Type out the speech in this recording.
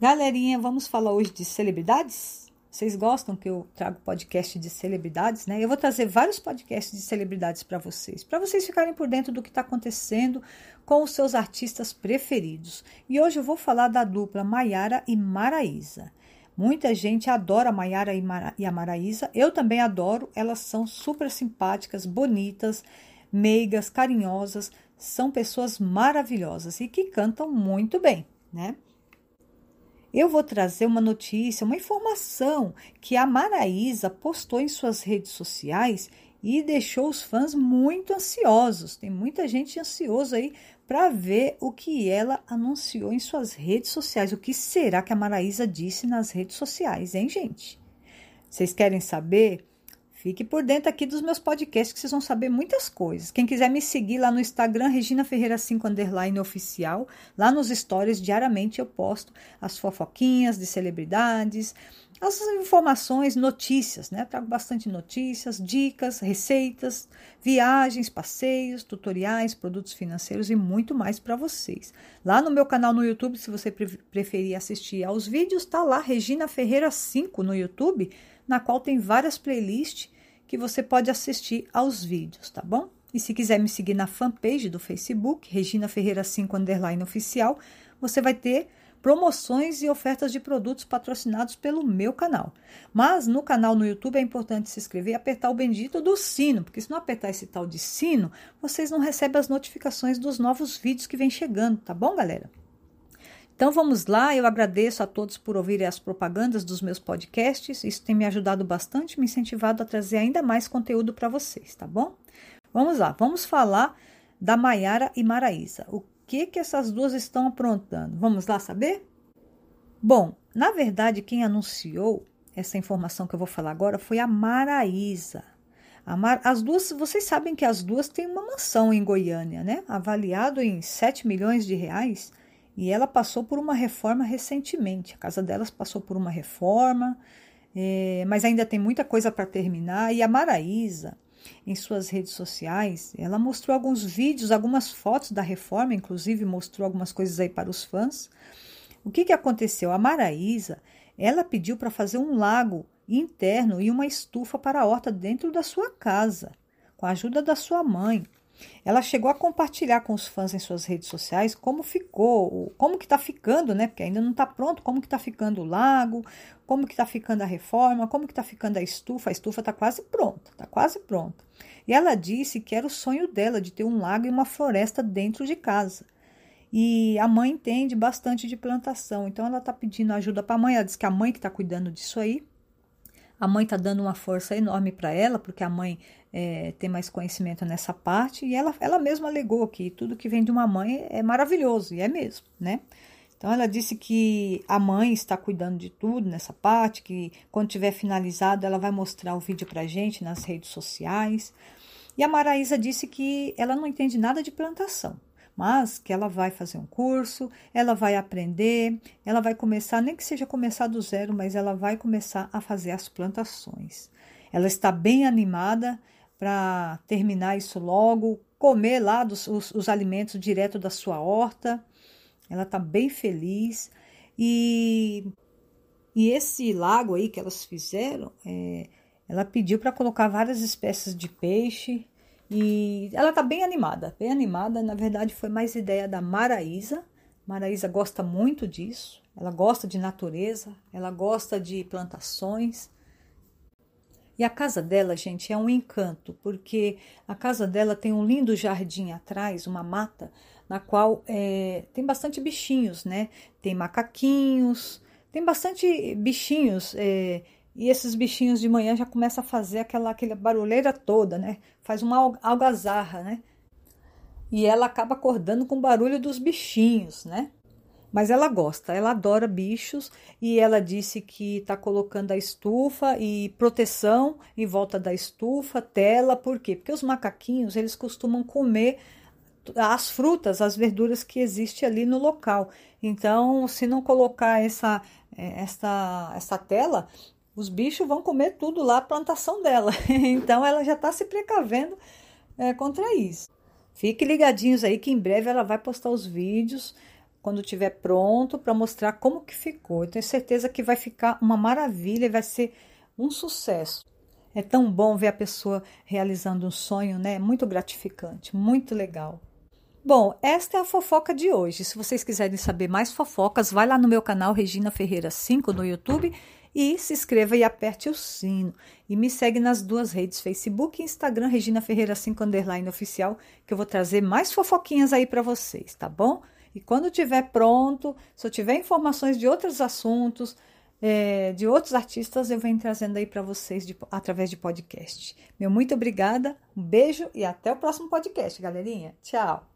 Galerinha, vamos falar hoje de celebridades? Vocês gostam que eu trago podcast de celebridades, né? Eu vou trazer vários podcasts de celebridades para vocês, para vocês ficarem por dentro do que está acontecendo com os seus artistas preferidos. E hoje eu vou falar da dupla Maiara e Maraísa. Muita gente adora Maiara e a Maraísa. Eu também adoro. Elas são super simpáticas, bonitas, meigas, carinhosas. São pessoas maravilhosas e que cantam muito bem, né? Eu vou trazer uma notícia, uma informação que a Maraísa postou em suas redes sociais e deixou os fãs muito ansiosos. Tem muita gente ansiosa aí para ver o que ela anunciou em suas redes sociais. O que será que a Maraísa disse nas redes sociais, hein, gente? Vocês querem saber? Fique por dentro aqui dos meus podcasts que vocês vão saber muitas coisas. Quem quiser me seguir lá no Instagram, Regina Ferreira 5 underline oficial, lá nos stories diariamente eu posto as fofoquinhas de celebridades, as informações, notícias, né? Trago bastante notícias, dicas, receitas, viagens, passeios, tutoriais, produtos financeiros e muito mais para vocês. Lá no meu canal no YouTube, se você preferir assistir aos vídeos, tá lá Regina Ferreira 5 no YouTube, na qual tem várias playlists que você pode assistir aos vídeos, tá bom? E se quiser me seguir na fanpage do Facebook, Regina Ferreira 5 underline oficial, você vai ter promoções e ofertas de produtos patrocinados pelo meu canal. Mas no canal no YouTube é importante se inscrever e apertar o bendito do sino, porque se não apertar esse tal de sino, vocês não recebem as notificações dos novos vídeos que vem chegando, tá bom, galera? Então vamos lá, eu agradeço a todos por ouvirem as propagandas dos meus podcasts. Isso tem me ajudado bastante, me incentivado a trazer ainda mais conteúdo para vocês, tá bom? Vamos lá, vamos falar da Maiara e Maraísa. O que que essas duas estão aprontando? Vamos lá saber? Bom, na verdade, quem anunciou essa informação que eu vou falar agora foi a Maraísa. A Mar... As duas, vocês sabem que as duas têm uma mansão em Goiânia, né? Avaliado em 7 milhões de reais. E ela passou por uma reforma recentemente. A casa delas passou por uma reforma, é, mas ainda tem muita coisa para terminar. E a Maraísa, em suas redes sociais, ela mostrou alguns vídeos, algumas fotos da reforma, inclusive mostrou algumas coisas aí para os fãs. O que, que aconteceu? A Maraísa, ela pediu para fazer um lago interno e uma estufa para a horta dentro da sua casa, com a ajuda da sua mãe. Ela chegou a compartilhar com os fãs em suas redes sociais como ficou, como que está ficando, né? Porque ainda não está pronto, como que está ficando o lago, como que está ficando a reforma, como que está ficando a estufa. A estufa está quase pronta, está quase pronta. E ela disse que era o sonho dela de ter um lago e uma floresta dentro de casa. E a mãe entende bastante de plantação, então ela está pedindo ajuda para a mãe. Ela diz que a mãe que está cuidando disso aí. A mãe está dando uma força enorme para ela, porque a mãe é, tem mais conhecimento nessa parte, e ela, ela mesma alegou que tudo que vem de uma mãe é maravilhoso, e é mesmo, né? Então ela disse que a mãe está cuidando de tudo nessa parte, que quando tiver finalizado ela vai mostrar o vídeo para gente nas redes sociais. E a Maraísa disse que ela não entende nada de plantação, mas que ela vai fazer um curso, ela vai aprender, ela vai começar, nem que seja começar do zero, mas ela vai começar a fazer as plantações. Ela está bem animada para terminar isso logo, comer lá dos, os, os alimentos direto da sua horta. Ela está bem feliz. E, e esse lago aí que elas fizeram, é, ela pediu para colocar várias espécies de peixe. E ela está bem animada, bem animada. Na verdade, foi mais ideia da Maraísa. Maraísa gosta muito disso. Ela gosta de natureza, ela gosta de plantações. E a casa dela, gente, é um encanto, porque a casa dela tem um lindo jardim atrás, uma mata, na qual é, tem bastante bichinhos, né? Tem macaquinhos, tem bastante bichinhos. É, e esses bichinhos de manhã já começam a fazer aquela, aquela barulheira toda, né? Faz uma algazarra, né? E ela acaba acordando com o barulho dos bichinhos, né? Mas ela gosta, ela adora bichos e ela disse que está colocando a estufa e proteção em volta da estufa, tela, por quê? Porque os macaquinhos eles costumam comer as frutas, as verduras que existe ali no local. Então, se não colocar essa eh, essa essa tela, os bichos vão comer tudo lá, a plantação dela. então, ela já está se precavendo é, contra isso. Fique ligadinhos aí que em breve ela vai postar os vídeos quando tiver pronto para mostrar como que ficou. Eu tenho certeza que vai ficar uma maravilha e vai ser um sucesso. É tão bom ver a pessoa realizando um sonho, né? Muito gratificante, muito legal. Bom, esta é a fofoca de hoje. Se vocês quiserem saber mais fofocas, vai lá no meu canal Regina Ferreira 5 no YouTube e se inscreva e aperte o sino. E me segue nas duas redes, Facebook e Instagram, Regina Ferreira 5 underline oficial, que eu vou trazer mais fofoquinhas aí para vocês, tá bom? E quando tiver pronto, se eu tiver informações de outros assuntos, é, de outros artistas, eu venho trazendo aí para vocês de, através de podcast. Meu muito obrigada, um beijo e até o próximo podcast, galerinha. Tchau!